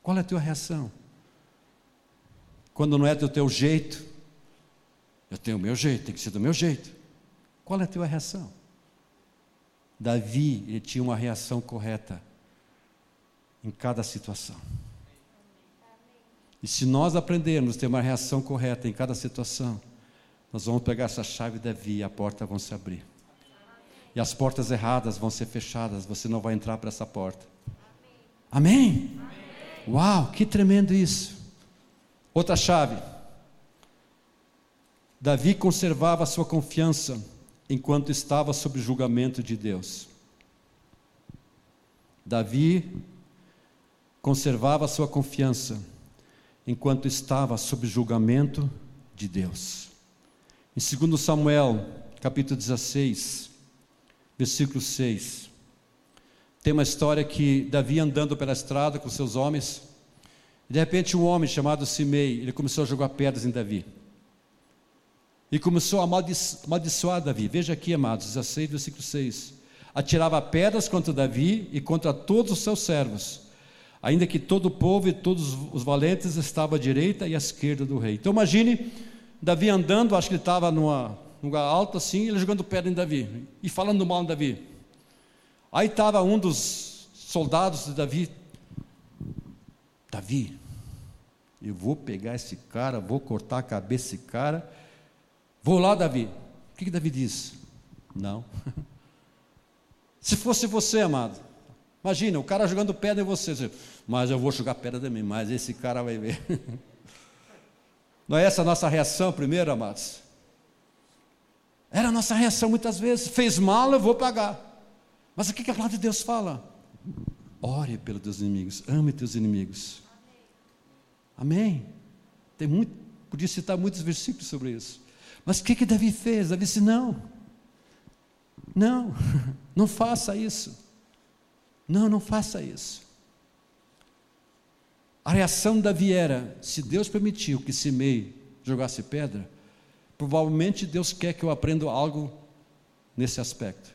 S2: Qual é a tua reação? Quando não é do teu jeito, eu tenho o meu jeito, tem que ser do meu jeito. Qual é a tua reação? Davi ele tinha uma reação correta em cada situação. E se nós aprendermos a ter uma reação correta em cada situação, Nós vamos pegar essa chave Davi e a porta vão se abrir. E as portas erradas vão ser fechadas, você não vai entrar para essa porta. Amém? Amém? Uau, que tremendo isso. Outra chave. Davi conservava a sua confiança enquanto estava sob julgamento de Deus. Davi conservava sua confiança enquanto estava sob julgamento de Deus. Em 2 Samuel, capítulo 16, versículo 6, tem uma história que Davi andando pela estrada com seus homens, de repente um homem chamado Simei, ele começou a jogar pedras em Davi. E começou a amaldiçoar Davi. Veja aqui, amados, 16, versículo 6. Atirava pedras contra Davi e contra todos os seus servos, ainda que todo o povo e todos os valentes estavam à direita e à esquerda do rei. Então imagine Davi andando, acho que ele estava num lugar alto assim, ele jogando pedra em Davi e falando mal em Davi. Aí estava um dos soldados de Davi. Davi, eu vou pegar esse cara, vou cortar a cabeça desse cara Vou lá, Davi. O que, que Davi diz? Não. Se fosse você, amado, imagina o cara jogando pedra em você, mas eu vou jogar pedra também, mas esse cara vai ver. Não é essa a nossa reação primeiro, amados? Era a nossa reação muitas vezes. Fez mal, eu vou pagar. Mas o que, que a palavra de Deus fala? Ore pelos teus inimigos, ame teus inimigos. Amém. Tem muito, podia citar muitos versículos sobre isso. Mas o que, que Davi fez? Davi disse: não, não, não faça isso. Não, não faça isso. A reação de Davi era: se Deus permitiu que Simei jogasse pedra, provavelmente Deus quer que eu aprenda algo nesse aspecto.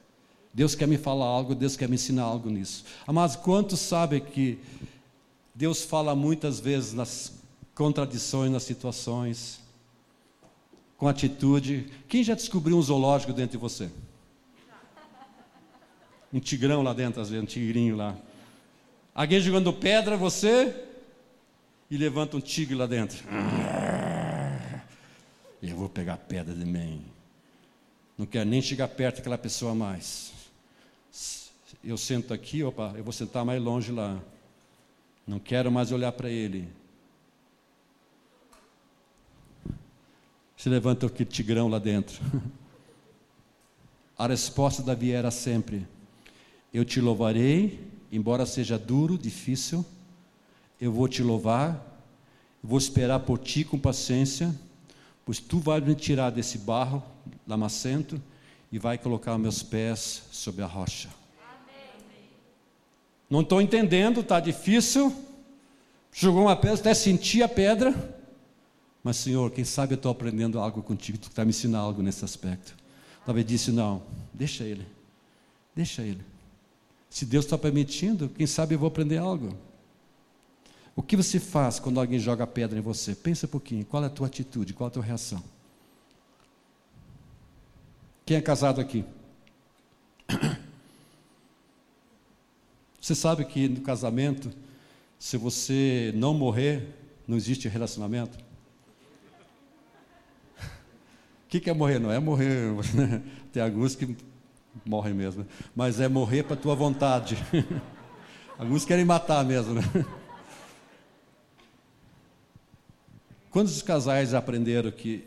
S2: Deus quer me falar algo, Deus quer me ensinar algo nisso. Mas quantos sabem que Deus fala muitas vezes nas contradições, nas situações? Com atitude. Quem já descobriu um zoológico dentro de você? Um tigrão lá dentro, às vezes, um tigrinho lá. Alguém jogando pedra, você, e levanta um tigre lá dentro. Eu vou pegar pedra de mim. Não quero nem chegar perto daquela pessoa mais. Eu sento aqui, opa, eu vou sentar mais longe lá. Não quero mais olhar para ele. Se levanta aquele tigrão lá dentro. A resposta de Davi era sempre: Eu te louvarei, embora seja duro, difícil, eu vou te louvar, vou esperar por ti com paciência, pois tu vais me tirar desse barro lamacento e vai colocar meus pés sobre a rocha. Amém. Não estou entendendo, está difícil. Jogou uma pedra, até senti a pedra. Mas, Senhor, quem sabe eu estou aprendendo algo contigo, tu está me ensinando algo nesse aspecto. Talvez disse: Não, deixa ele, deixa ele. Se Deus está permitindo, quem sabe eu vou aprender algo. O que você faz quando alguém joga pedra em você? Pensa um pouquinho, qual é a tua atitude, qual é a tua reação? Quem é casado aqui? Você sabe que no casamento, se você não morrer, não existe relacionamento? Que, que é morrer? Não é morrer. Tem alguns que morrem mesmo. Mas é morrer para a tua vontade. alguns querem matar mesmo. Né? Quantos casais aprenderam que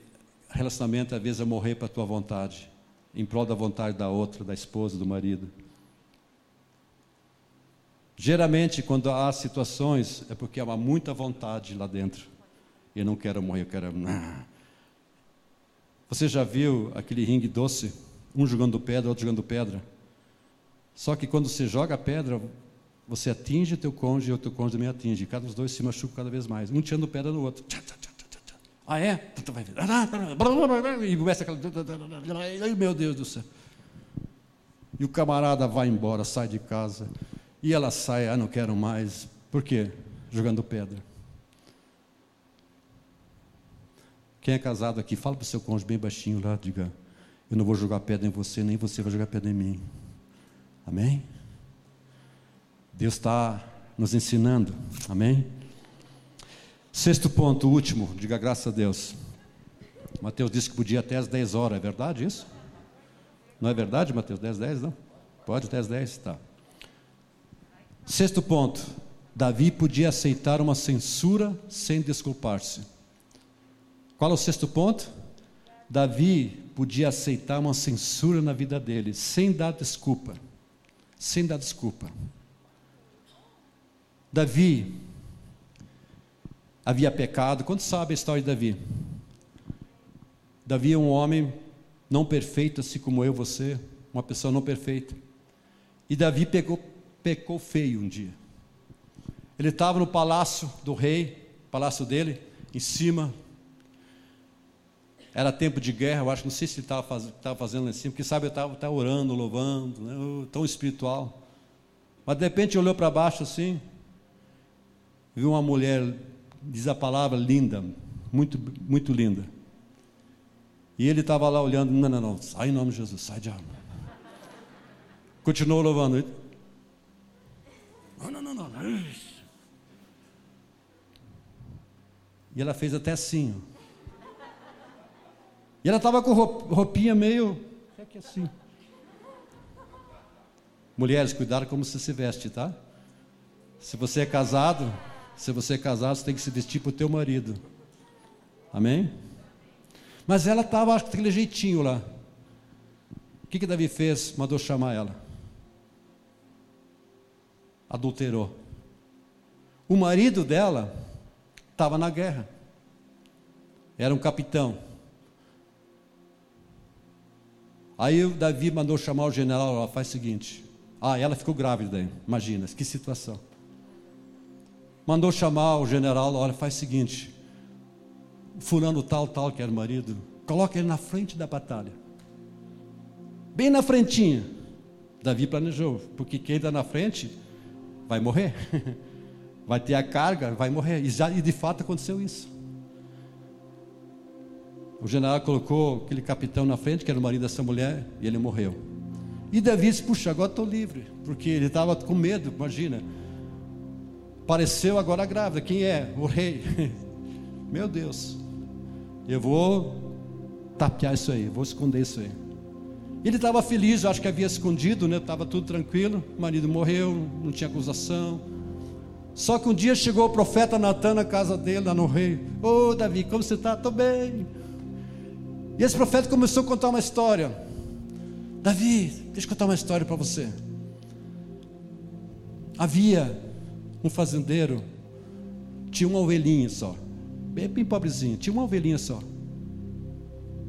S2: relacionamento às vezes é morrer para a tua vontade, em prol da vontade da outra, da esposa, do marido? Geralmente, quando há situações, é porque há muita vontade lá dentro. Eu não quero morrer, eu quero. Você já viu aquele ringue doce? Um jogando pedra, outro jogando pedra. Só que quando você joga a pedra, você atinge o teu cônjuge e o teu cônjuge também atinge. Cada os dois se machucam cada vez mais. Um tirando pedra no outro. Ah, é? E começa aquela. Meu Deus do céu. E o camarada vai embora, sai de casa. E ela sai, ah, não quero mais. Por quê? Jogando pedra. Quem é casado aqui, fala para o seu cônjuge bem baixinho lá, diga: Eu não vou jogar pedra em você, nem você vai jogar pedra em mim. Amém? Deus está nos ensinando. Amém? Sexto ponto, último, diga graças a Deus. Mateus disse que podia até às 10 horas, é verdade isso? Não é verdade, Mateus? 10, 10, não? Pode até às 10, tá. Sexto ponto. Davi podia aceitar uma censura sem desculpar-se. Qual é o sexto ponto? Davi podia aceitar uma censura na vida dele, sem dar desculpa. Sem dar desculpa. Davi havia pecado. Quantos sabem a história de Davi? Davi é um homem não perfeito, assim como eu, você, uma pessoa não perfeita. E Davi pegou, pecou feio um dia. Ele estava no palácio do rei, palácio dele, em cima. Era tempo de guerra, eu acho, não sei se ele estava faz, fazendo lá em cima, porque sabe, eu estava, orando, louvando, né, tão espiritual. Mas de repente olhou para baixo assim, viu uma mulher, diz a palavra linda, muito, muito linda. E ele estava lá olhando, não, não, não, sai em nome de Jesus, sai diabo. Continuou louvando. Não, não, não, não. E ela fez até assim. E ela estava com roupinha meio. É que assim. Mulheres, cuidado como você se veste, tá? Se você é casado, se você é casado, você tem que se vestir para o teu marido. Amém? Mas ela estava, acho que daquele jeitinho lá. O que, que Davi fez? Mandou chamar ela. Adulterou. O marido dela estava na guerra. Era um capitão. Aí o Davi mandou chamar o general, ela faz o seguinte. Ah, ela ficou grávida, aí. imagina, que situação. Mandou chamar o general, olha, faz o seguinte. Fulano tal, tal, que era o marido, coloca ele na frente da batalha. Bem na frentinha. Davi planejou, porque quem está na frente vai morrer. vai ter a carga, vai morrer. E, já, e de fato aconteceu isso. O general colocou aquele capitão na frente, que era o marido dessa mulher, e ele morreu. E Davi disse: Puxa, agora estou livre, porque ele estava com medo, imagina. Pareceu agora grávida. Quem é? O rei. Meu Deus. Eu vou tapear isso aí, vou esconder isso aí. Ele estava feliz, eu acho que havia escondido, né? Estava tudo tranquilo. O marido morreu, não tinha acusação. Só que um dia chegou o profeta Natan na casa dele, lá no rei. Ô oh, Davi, como você está? Estou bem. E esse profeta começou a contar uma história. Davi, deixa eu contar uma história para você. Havia um fazendeiro, tinha uma ovelhinha só, bem, bem pobrezinho, tinha uma ovelhinha só.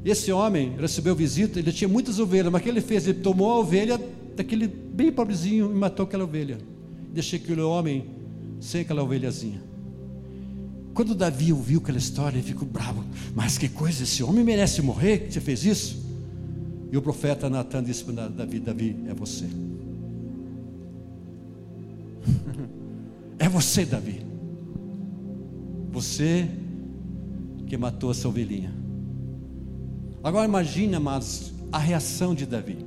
S2: Esse homem recebeu visita, ele tinha muitas ovelhas, mas o que ele fez? Ele tomou a ovelha daquele bem pobrezinho e matou aquela ovelha. Deixou aquele homem sem aquela ovelhazinha. Quando Davi ouviu aquela história, ele ficou bravo. Mas que coisa, esse homem merece morrer? Que você fez isso? E o profeta Natan disse para Davi: Davi, é você. é você, Davi. Você que matou essa ovelhinha. Agora imagine, amados, a reação de Davi.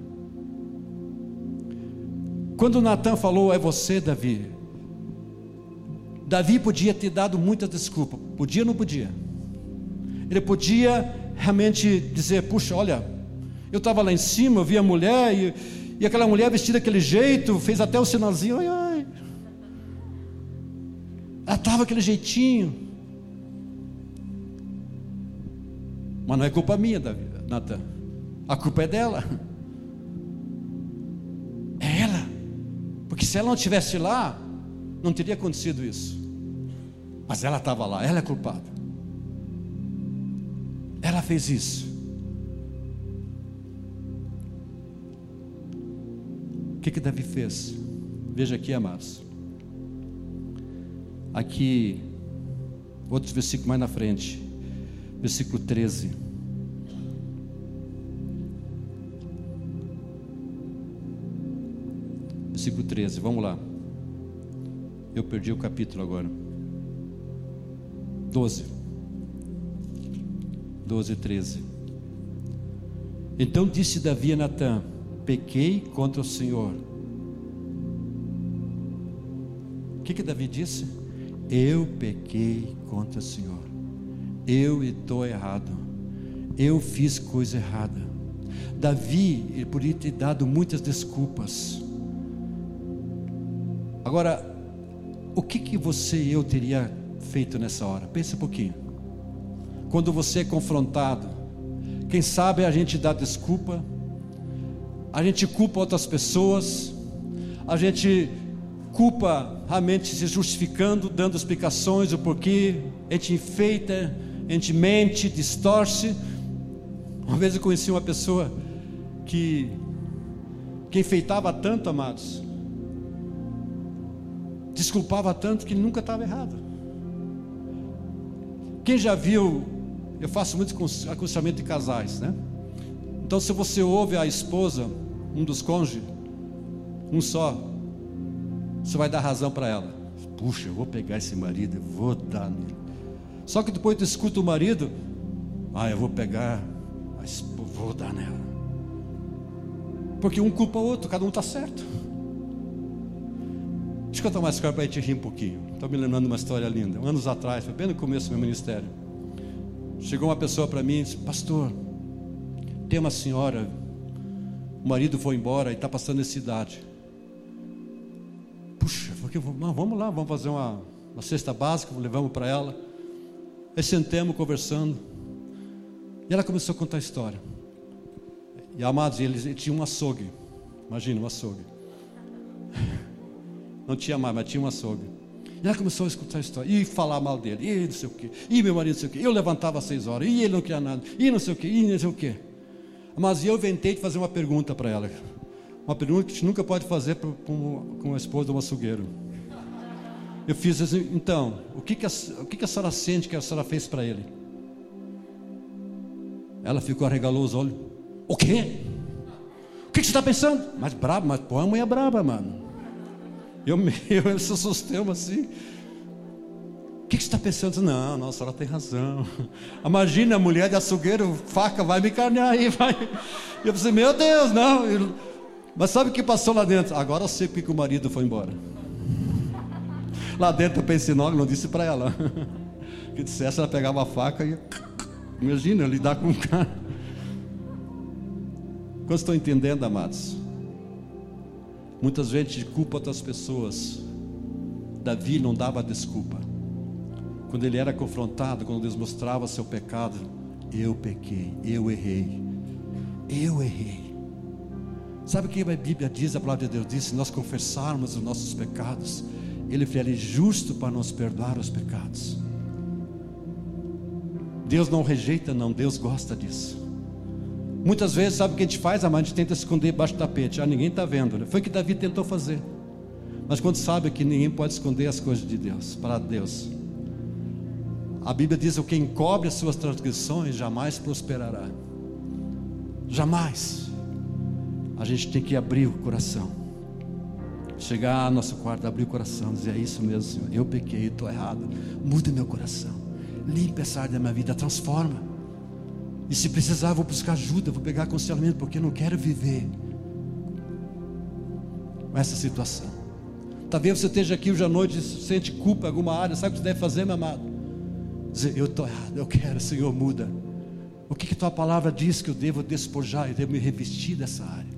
S2: Quando Natan falou, é você, Davi, Davi podia ter dado muita desculpa, podia ou não podia? Ele podia realmente dizer: puxa, olha, eu estava lá em cima, eu vi a mulher, e, e aquela mulher vestida daquele jeito, fez até o sinalzinho, ai, ai. Ela estava daquele jeitinho. Mas não é culpa minha, Davi, Natan. A culpa é dela. É ela. Porque se ela não estivesse lá, não teria acontecido isso. Mas ela estava lá, ela é culpada. Ela fez isso. O que que Davi fez? Veja aqui, amados. Aqui, outro versículo mais na frente, versículo 13. Versículo 13, vamos lá. Eu perdi o capítulo agora. 12. 12, 13. Então disse Davi a Natã: Pequei contra o Senhor. O que, que Davi disse? Eu pequei contra o Senhor. Eu estou errado. Eu fiz coisa errada. Davi, ele podia ter dado muitas desculpas. Agora, o que, que você e eu teria feito nessa hora? Pense um pouquinho. Quando você é confrontado, quem sabe a gente dá desculpa, a gente culpa outras pessoas, a gente culpa realmente se justificando, dando explicações, o porquê, a gente enfeita, a gente mente, distorce. Uma vez eu conheci uma pessoa que, que enfeitava tanto, amados, desculpava tanto que nunca estava errado. Quem já viu, eu faço muito aconselhamento de casais, né? Então, se você ouve a esposa, um dos cônjuges, um só, você vai dar razão para ela. Puxa, eu vou pegar esse marido, eu vou dar nele. Só que depois tu escuta o marido, ah, eu vou pegar, vou dar nela. Porque um culpa o outro, cada um está certo. Deixa eu contar uma história para a gente rir um pouquinho. Estou me lembrando de uma história linda. Anos atrás, foi bem no começo do meu ministério. Chegou uma pessoa para mim e disse: Pastor, tem uma senhora, o marido foi embora e está passando necessidade. Puxa, porque, vamos lá, vamos fazer uma, uma cesta básica, levamos para ela. Aí sentemos conversando. E ela começou a contar a história. E amados, eles, eles tinham um açougue. Imagina, um açougue. Não tinha mais, mas tinha um açougue. E ela começou a escutar a história, e falar mal dele, e não sei o quê, e meu marido não sei o quê. Eu levantava às seis horas, e ele não queria nada, e não sei o quê, e não sei o quê. Mas eu inventei de fazer uma pergunta para ela. Uma pergunta que a gente nunca pode fazer com a esposa de um açougueiro. Eu fiz assim, então, o que, que, a, o que, que a senhora sente que a senhora fez para ele? Ela ficou, arregalou os olhos. O quê? O que, que você está pensando? Mas brabo, mas pô, a mulher é braba, mano. Eu, eu, eu sustento assim. O que, que você está pensando? Não, não, a senhora tem razão. Imagina a mulher de açougueiro, faca, vai me carnear aí, vai. E eu pensei, meu Deus, não. Eu, mas sabe o que passou lá dentro? Agora eu sei porque o marido foi embora. Lá dentro eu pensei, não, não disse para ela. Que dissesse, ela pegava a faca e. Imagina, lidar com um cara. Quando estão entendendo, amados? Muitas vezes a gente culpa outras pessoas. Davi não dava desculpa. Quando ele era confrontado, quando Deus mostrava seu pecado, eu pequei, eu errei, eu errei. Sabe o que a Bíblia diz, a palavra de Deus diz? Se nós confessarmos os nossos pecados, Ele é justo para nos perdoar os pecados. Deus não rejeita, não, Deus gosta disso. Muitas vezes, sabe o que a gente faz? A gente tenta esconder debaixo do tapete. Ah, ninguém está vendo. Né? Foi o que Davi tentou fazer. Mas quando sabe que ninguém pode esconder as coisas de Deus, para Deus. A Bíblia diz: o que encobre as suas transgressões jamais prosperará. Jamais. A gente tem que abrir o coração. Chegar ao nosso quarto, abrir o coração, dizer: É isso mesmo, Senhor. Eu pequei, estou errado. Muda meu coração. Limpa essa área da minha vida, transforma. E se precisar, vou buscar ajuda, vou pegar aconselhamento, porque eu não quero viver com essa situação. Talvez você esteja aqui hoje à noite e sente culpa em alguma área. Sabe o que você deve fazer, meu amado? Dizer, eu estou errado, eu quero, Senhor, muda. O que, que tua palavra diz que eu devo despojar, eu devo me revestir dessa área?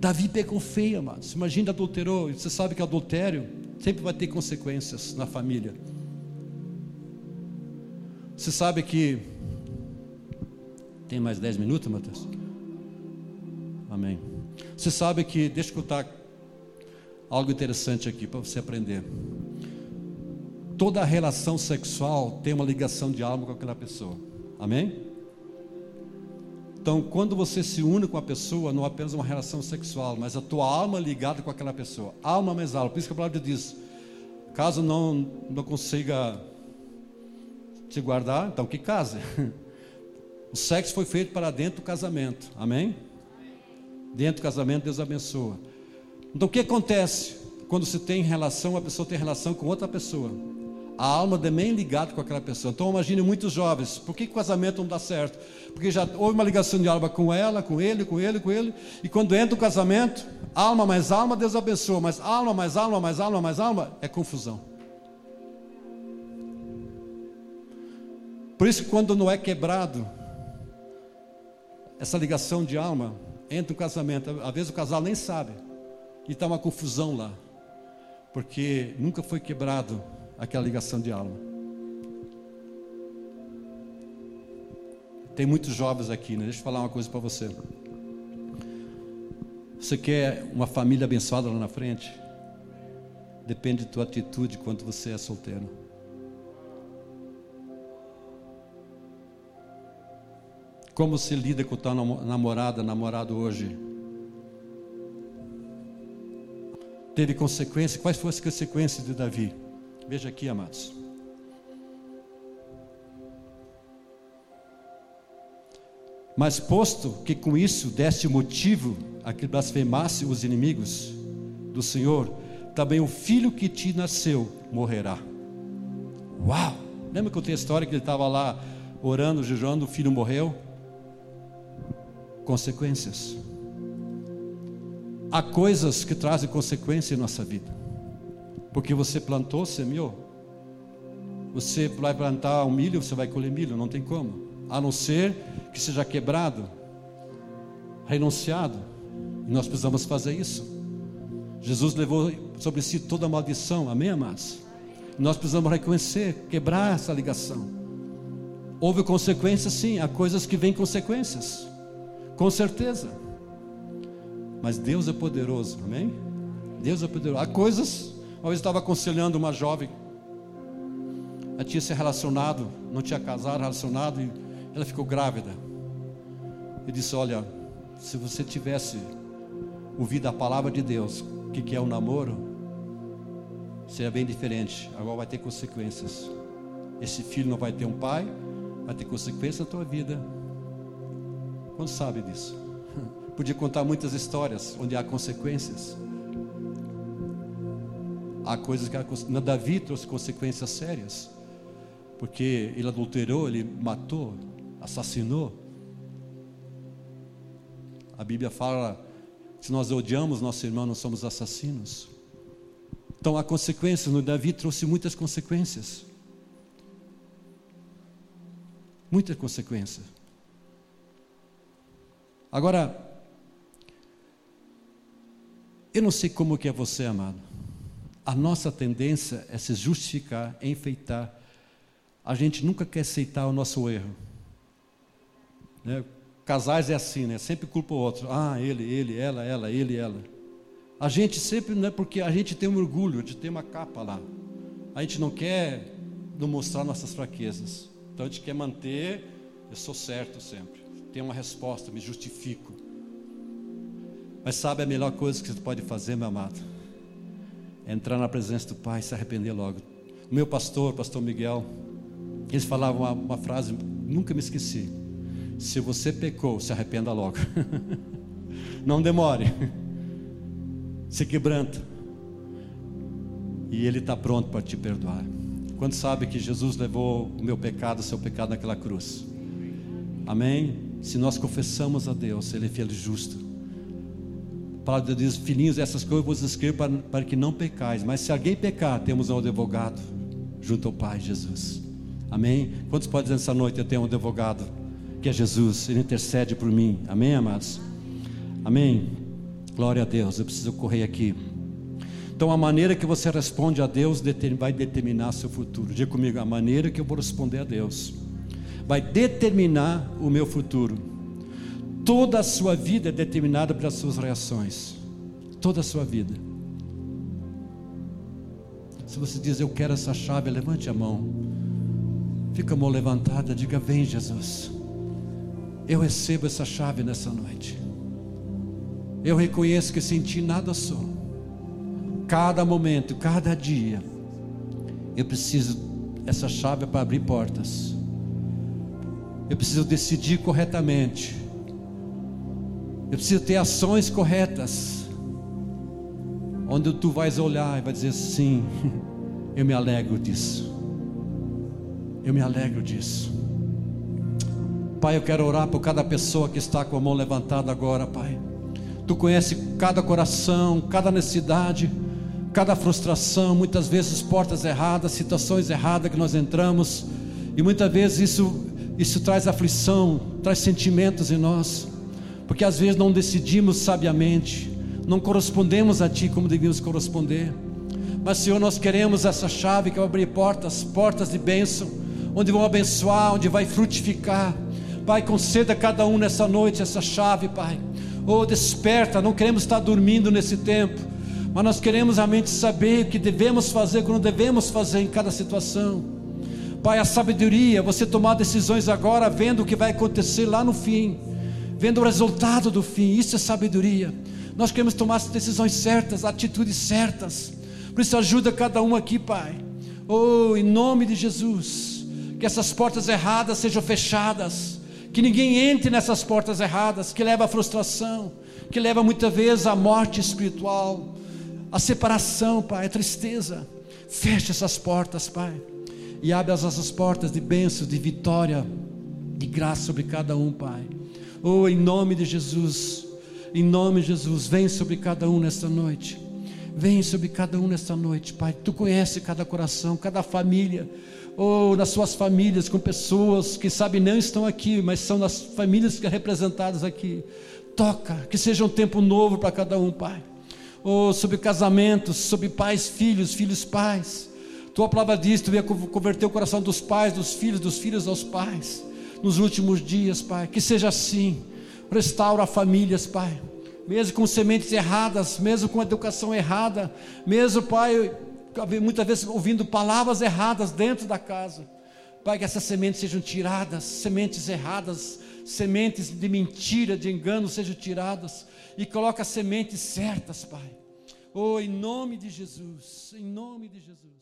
S2: Davi pegou feio, amados. Imagina adulterou. Você sabe que adultério sempre vai ter consequências na família. Você sabe que tem mais 10 minutos, Matheus? Amém. Você sabe que, deixa eu contar algo interessante aqui para você aprender. Toda relação sexual tem uma ligação de alma com aquela pessoa. Amém? Então, quando você se une com a pessoa, não é apenas uma relação sexual, mas a tua alma ligada com aquela pessoa. Alma mais alma. Por isso que a palavra diz: caso não, não consiga se guardar, então que case. O sexo foi feito para dentro do casamento. Amém? Dentro do casamento, Deus abençoa. Então o que acontece quando se tem relação, a pessoa tem relação com outra pessoa? A alma também ligada com aquela pessoa. Então imagine muitos jovens, por que o casamento não dá certo? Porque já houve uma ligação de alma com ela, com ele, com ele, com ele, e quando entra o casamento, alma mais alma, Deus abençoa, mas alma mais alma, mais alma, mais alma, é confusão. Por isso quando não é quebrado, essa ligação de alma entra no casamento. Às vezes o casal nem sabe. E está uma confusão lá. Porque nunca foi quebrado aquela ligação de alma. Tem muitos jovens aqui, né? Deixa eu falar uma coisa para você. Você quer uma família abençoada lá na frente? Depende de tua atitude quando você é solteiro. Como se lida com tua namorada, namorado hoje? Teve consequência? Quais foram as consequências de Davi? Veja aqui, amados. Mas posto que com isso deste motivo a que blasfemasse os inimigos do Senhor, também o filho que te nasceu morrerá. Uau! Lembra que eu tenho a história que ele estava lá orando, jejuando, o filho morreu? Consequências. Há coisas que trazem consequência em nossa vida. Porque você plantou, semeou. Você vai plantar um milho, você vai colher milho, não tem como. A não ser que seja quebrado, renunciado. E nós precisamos fazer isso. Jesus levou sobre si toda a maldição, amém, amados? Nós precisamos reconhecer, quebrar essa ligação. Houve consequências, sim, há coisas que vêm consequências. Com certeza. Mas Deus é poderoso, amém? Deus é poderoso. Há coisas. Eu estava aconselhando uma jovem. Ela tinha se relacionado, não tinha casado, relacionado, e ela ficou grávida. E disse: Olha, se você tivesse ouvido a palavra de Deus, o que, que é o um namoro, seria bem diferente. Agora vai ter consequências. Esse filho não vai ter um pai, vai ter consequências na tua vida. Quando sabe disso? Podia contar muitas histórias onde há consequências. Há coisas que na Davi trouxe consequências sérias, porque ele adulterou, ele matou, assassinou. A Bíblia fala: se nós odiamos nosso irmão, nós somos assassinos. Então há consequências. No Davi trouxe muitas consequências. Muitas consequências. Agora, eu não sei como que é você, amado. A nossa tendência é se justificar, enfeitar. A gente nunca quer aceitar o nosso erro. Né? Casais é assim, né? Sempre culpa o outro. Ah, ele, ele, ela, ela, ele, ela. A gente sempre, não é porque a gente tem um orgulho de ter uma capa lá. A gente não quer não mostrar nossas fraquezas. Então a gente quer manter, eu sou certo sempre tenho uma resposta, me justifico. Mas sabe a melhor coisa que você pode fazer, meu amado? É entrar na presença do Pai e se arrepender logo. O meu pastor, pastor Miguel, eles falavam uma, uma frase, nunca me esqueci. Se você pecou, se arrependa logo. Não demore. Se quebranta. E Ele está pronto para te perdoar. Quando sabe que Jesus levou o meu pecado, o seu pecado naquela cruz. Amém? Se nós confessamos a Deus, Ele é fiel e justo. A palavra de Deus diz: Filhinhos, essas coisas vos escrevo para, para que não pecais. Mas se alguém pecar, temos um advogado junto ao Pai Jesus. Amém? Quantos podem dizer nessa noite: Eu tenho um advogado, que é Jesus, Ele intercede por mim. Amém, amados? Amém? Glória a Deus. Eu preciso correr aqui. Então, a maneira que você responde a Deus vai determinar seu futuro. Diga comigo: a maneira que eu vou responder a Deus vai determinar o meu futuro. Toda a sua vida é determinada pelas suas reações. Toda a sua vida. Se você diz eu quero essa chave, levante a mão. Fica a mão levantada, diga: Vem, Jesus. Eu recebo essa chave nessa noite. Eu reconheço que sem ti nada sou. Cada momento, cada dia, eu preciso essa chave para abrir portas. Eu preciso decidir corretamente. Eu preciso ter ações corretas. Onde tu vais olhar e vai dizer sim, eu me alegro disso. Eu me alegro disso. Pai, eu quero orar por cada pessoa que está com a mão levantada agora, Pai. Tu conhece cada coração, cada necessidade, cada frustração, muitas vezes portas erradas, situações erradas que nós entramos, e muitas vezes isso Isso traz aflição, traz sentimentos em nós, porque às vezes não decidimos sabiamente, não correspondemos a Ti como devíamos corresponder. Mas, Senhor, nós queremos essa chave que vai abrir portas, portas de bênção, onde vão abençoar, onde vai frutificar. Pai, conceda a cada um nessa noite essa chave, Pai. Oh, desperta, não queremos estar dormindo nesse tempo, mas nós queremos realmente saber o que devemos fazer, quando devemos fazer em cada situação. Pai, a sabedoria, você tomar decisões agora, vendo o que vai acontecer lá no fim, vendo o resultado do fim, isso é sabedoria. Nós queremos tomar as decisões certas, atitudes certas. Por isso ajuda cada um aqui, Pai. Oh, em nome de Jesus, que essas portas erradas sejam fechadas que ninguém entre nessas portas erradas, que leva à frustração, que leva muitas vezes à morte espiritual, à separação, Pai, à tristeza. Feche essas portas, Pai, e abre as nossas portas de bênção, de vitória, de graça sobre cada um, Pai. Oh, em nome de Jesus, em nome de Jesus, vem sobre cada um nesta noite. Vem sobre cada um nesta noite, Pai. Tu conhece cada coração, cada família ou nas suas famílias, com pessoas que sabem não estão aqui, mas são nas famílias que representadas aqui. Toca, que seja um tempo novo para cada um, Pai. Ou sobre casamentos, sobre pais, filhos, filhos, pais. Tua palavra diz, tu veio converter o coração dos pais, dos filhos, dos filhos aos pais. Nos últimos dias, Pai, que seja assim. Restaura famílias, Pai. Mesmo com sementes erradas, mesmo com educação errada, mesmo, Pai, muitas vezes ouvindo palavras erradas dentro da casa. Pai, que essas sementes sejam tiradas, sementes erradas, sementes de mentira, de engano sejam tiradas e coloca sementes certas, Pai. Oh, em nome de Jesus, em nome de Jesus.